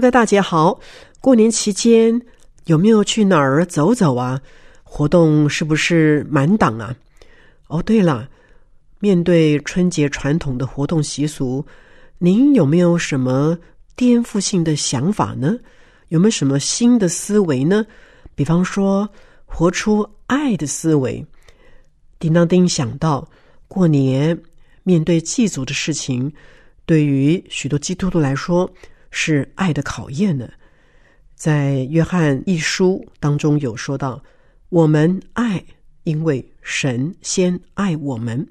哥大姐好，过年期间有没有去哪儿走走啊？活动是不是满档啊？哦，对了，面对春节传统的活动习俗，您有没有什么颠覆性的想法呢？有没有什么新的思维呢？比方说，活出爱的思维。叮当叮想到，过年面对祭祖的事情，对于许多基督徒来说。是爱的考验呢，在约翰一书当中有说到，我们爱，因为神先爱我们，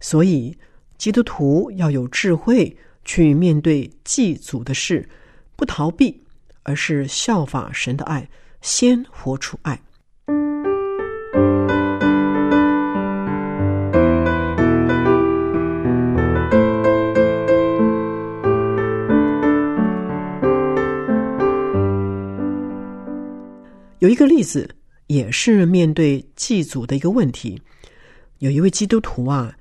所以基督徒要有智慧去面对祭祖的事，不逃避，而是效法神的爱，先活出爱。有一个例子，也是面对祭祖的一个问题。有一位基督徒啊，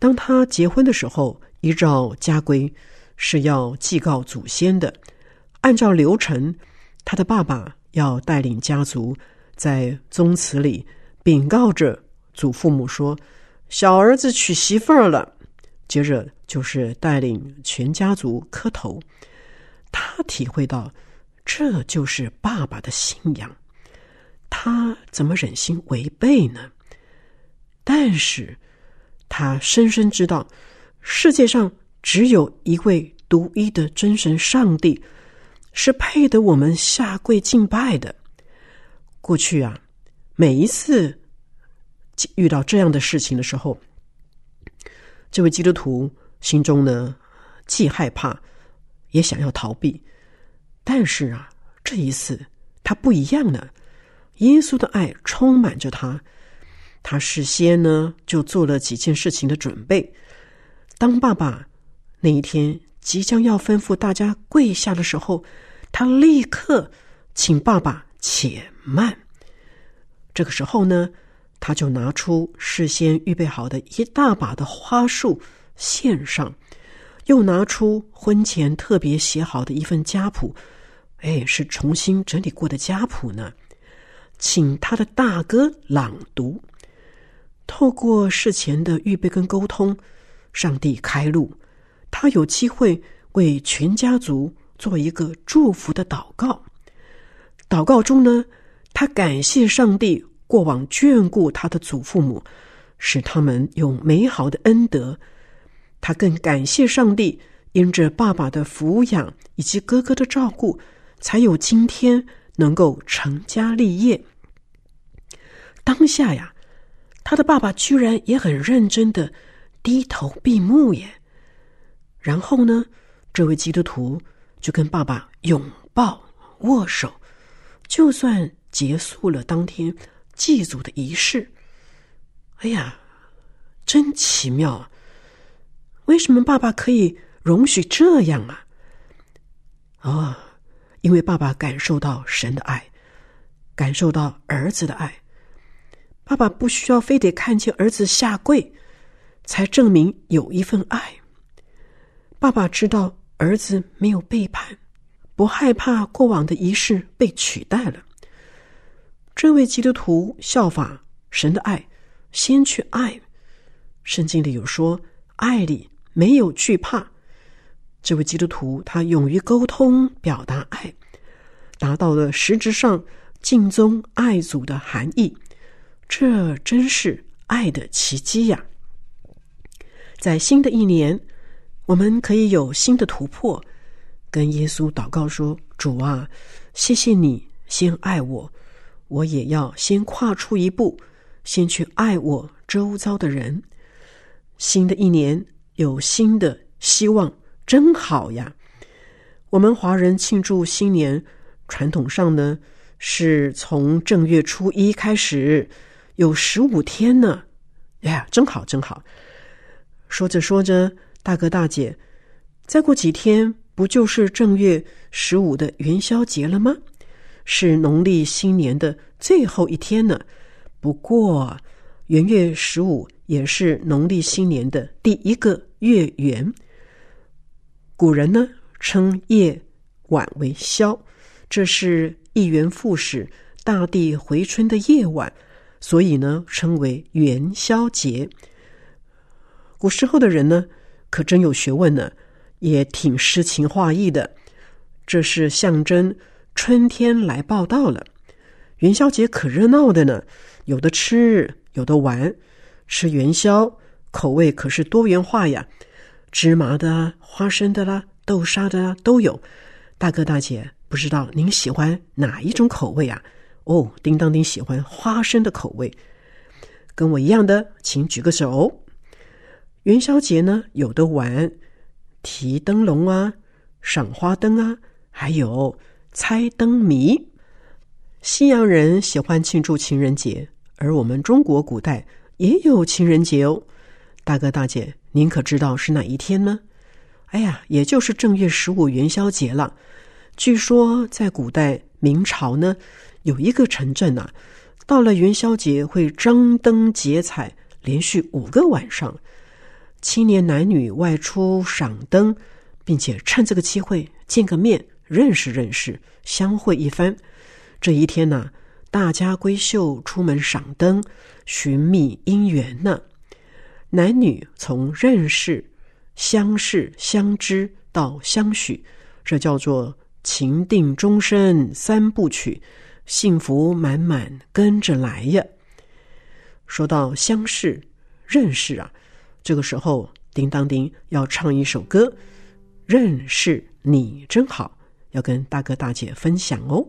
当他结婚的时候，依照家规是要祭告祖先的。按照流程，他的爸爸要带领家族在宗祠里禀告着祖父母说：“小儿子娶媳妇儿了。”接着就是带领全家族磕头。他体会到。这就是爸爸的信仰，他怎么忍心违背呢？但是，他深深知道，世界上只有一位独一的真神上帝，是配得我们下跪敬拜的。过去啊，每一次遇到这样的事情的时候，这位基督徒心中呢，既害怕，也想要逃避。但是啊，这一次他不一样了。耶稣的爱充满着他，他事先呢就做了几件事情的准备。当爸爸那一天即将要吩咐大家跪下的时候，他立刻请爸爸且慢。这个时候呢，他就拿出事先预备好的一大把的花束献上，又拿出婚前特别写好的一份家谱。哎，是重新整理过的家谱呢，请他的大哥朗读。透过事前的预备跟沟通，上帝开路，他有机会为全家族做一个祝福的祷告。祷告中呢，他感谢上帝过往眷顾他的祖父母，使他们有美好的恩德。他更感谢上帝，因着爸爸的抚养以及哥哥的照顾。才有今天能够成家立业。当下呀，他的爸爸居然也很认真的低头闭目耶。然后呢，这位基督徒就跟爸爸拥抱握手，就算结束了当天祭祖的仪式。哎呀，真奇妙啊！为什么爸爸可以容许这样啊？啊！因为爸爸感受到神的爱，感受到儿子的爱，爸爸不需要非得看见儿子下跪，才证明有一份爱。爸爸知道儿子没有背叛，不害怕过往的仪式被取代了。这位基督徒效法神的爱，先去爱。圣经里有说，爱里没有惧怕。这位基督徒，他勇于沟通、表达爱，达到了实质上敬宗爱祖的含义。这真是爱的奇迹呀！在新的一年，我们可以有新的突破，跟耶稣祷告说：“主啊，谢谢你先爱我，我也要先跨出一步，先去爱我周遭的人。”新的一年有新的希望，真好呀！我们华人庆祝新年，传统上呢是从正月初一开始，有十五天呢。哎呀，真好，真好！说着说着，大哥大姐，再过几天不就是正月十五的元宵节了吗？是农历新年的最后一天呢。不过元月十五也是农历新年的第一个月圆。古人呢称夜晚为宵，这是一元复始、大地回春的夜晚，所以呢称为元宵节。古时候的人呢可真有学问呢，也挺诗情画意的。这是象征春天来报道了。元宵节可热闹的呢。有的吃，有的玩，吃元宵口味可是多元化呀，芝麻的、花生的啦、豆沙的啦都有。大哥大姐，不知道您喜欢哪一种口味啊？哦，叮当叮喜欢花生的口味，跟我一样的，请举个手。元宵节呢，有的玩提灯笼啊、赏花灯啊，还有猜灯谜。西洋人喜欢庆祝情人节。而我们中国古代也有情人节哦，大哥大姐，您可知道是哪一天呢？哎呀，也就是正月十五元宵节了。据说在古代明朝呢，有一个城镇啊，到了元宵节会张灯结彩，连续五个晚上，青年男女外出赏灯，并且趁这个机会见个面，认识认识，相会一番。这一天呢。大家闺秀出门赏灯，寻觅姻缘呢。男女从认识、相识、相知到相许，这叫做情定终身三部曲，幸福满满跟着来呀。说到相识、认识啊，这个时候叮当叮要唱一首歌，《认识你真好》，要跟大哥大姐分享哦。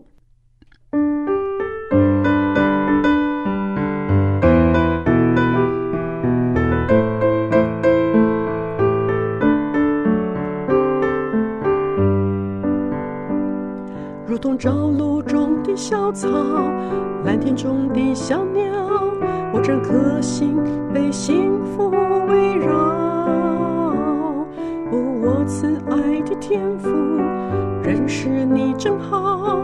如同朝露中的小草，蓝天中的小鸟，我整颗心被幸福围绕。哦，我慈爱的天父，认识你真好，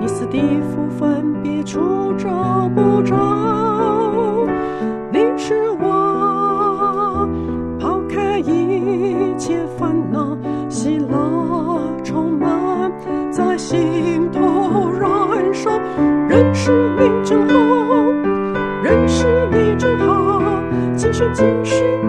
你死的福分别处找不着。你是我抛开一切烦恼，今世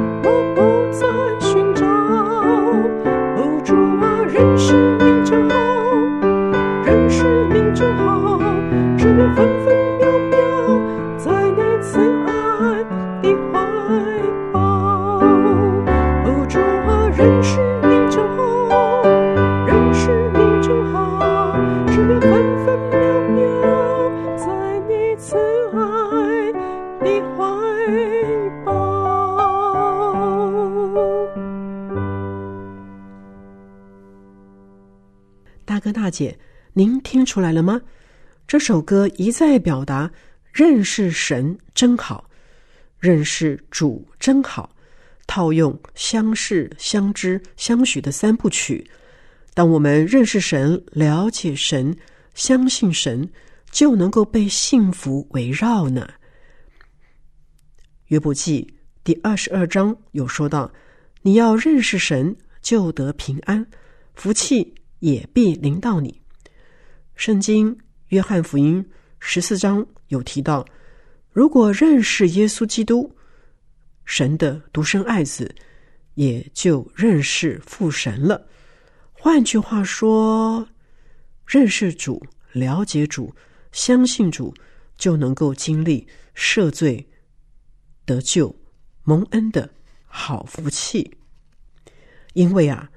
您听出来了吗？这首歌一再表达认识神真好，认识主真好。套用相识、相知、相许的三部曲。当我们认识神、了解神、相信神，就能够被幸福围绕呢。约伯记第二十二章有说到：你要认识神，就得平安，福气。也必临到你。圣经约翰福音十四章有提到，如果认识耶稣基督，神的独生爱子，也就认识父神了。换句话说，认识主、了解主、相信主，就能够经历赦罪、得救、蒙恩的好福气。因为啊。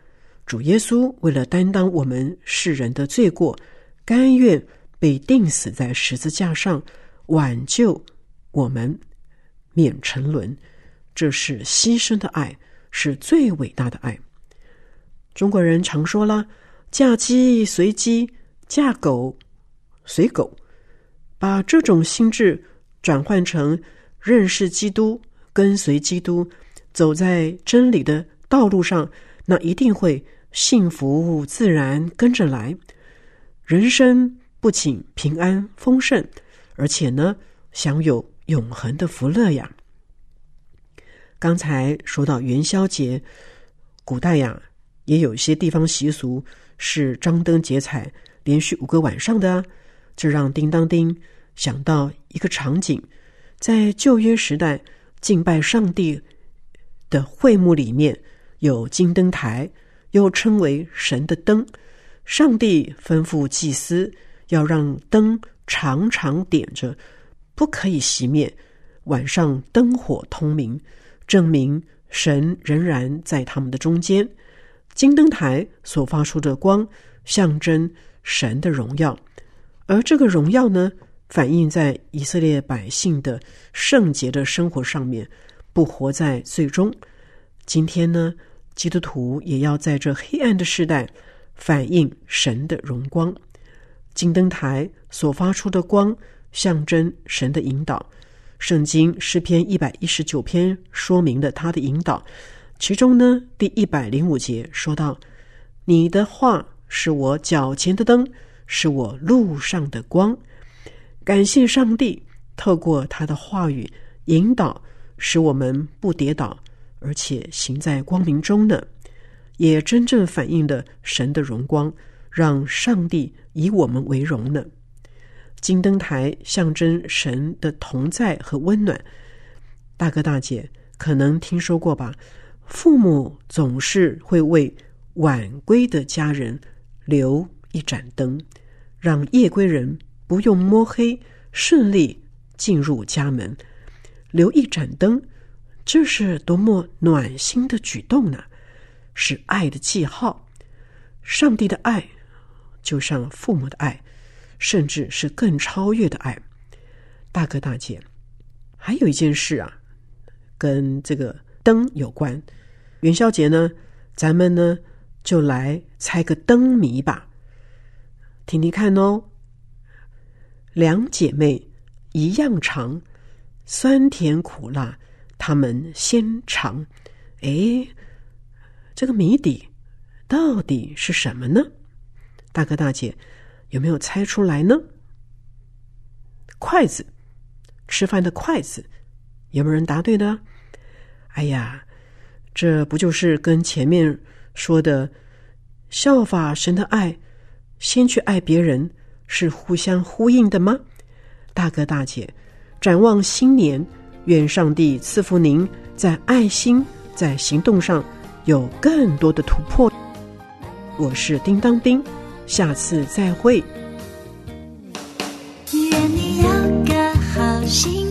主耶稣为了担当我们世人的罪过，甘愿被钉死在十字架上，挽救我们免沉沦。这是牺牲的爱，是最伟大的爱。中国人常说了：“嫁鸡随鸡，嫁狗随狗。”把这种心智转换成认识基督、跟随基督、走在真理的道路上，那一定会幸福自然跟着来。人生不仅平安丰盛，而且呢，享有永恒的福乐呀。刚才说到元宵节，古代呀，也有一些地方习俗是张灯结彩，连续五个晚上的，这让叮当叮想到一个场景，在旧约时代敬拜上帝的会幕里面有金灯台，又称为神的灯。上帝吩咐祭司要让灯常常点着，不可以熄灭，晚上灯火通明，证明神仍然在他们的中间。金灯台所发出的光，象征神的荣耀，而这个荣耀呢，反映在以色列百姓的圣洁的生活上面，不活在最终。今天呢，基督徒也要在这黑暗的时代。反映神的荣光，金灯台所发出的光，象征神的引导。圣经诗篇一百一十九篇说明了他的引导，其中呢，第一百零五节说到：“你的话是我脚前的灯，是我路上的光。”感谢上帝，透过他的话语引导，使我们不跌倒，而且行在光明中呢。也真正反映了神的荣光，让上帝以我们为荣呢。金灯台象征神的同在和温暖。大哥大姐可能听说过吧？父母总是会为晚归的家人留一盏灯，让夜归人不用摸黑顺利进入家门。留一盏灯，这是多么暖心的举动呢！是爱的记号，上帝的爱，就像父母的爱，甚至是更超越的爱。大哥大姐，还有一件事啊，跟这个灯有关。元宵节呢，咱们呢就来猜个灯谜吧，听听看哦。两姐妹一样长，酸甜苦辣，她们先尝。哎。这个谜底到底是什么呢？大哥大姐有没有猜出来呢？筷子，吃饭的筷子，有没有人答对呢？哎呀，这不就是跟前面说的效法神的爱，先去爱别人，是互相呼应的吗？大哥大姐，展望新年，愿上帝赐福您在爱心在行动上。有更多的突破。我是叮当叮，下次再会。愿你有个好心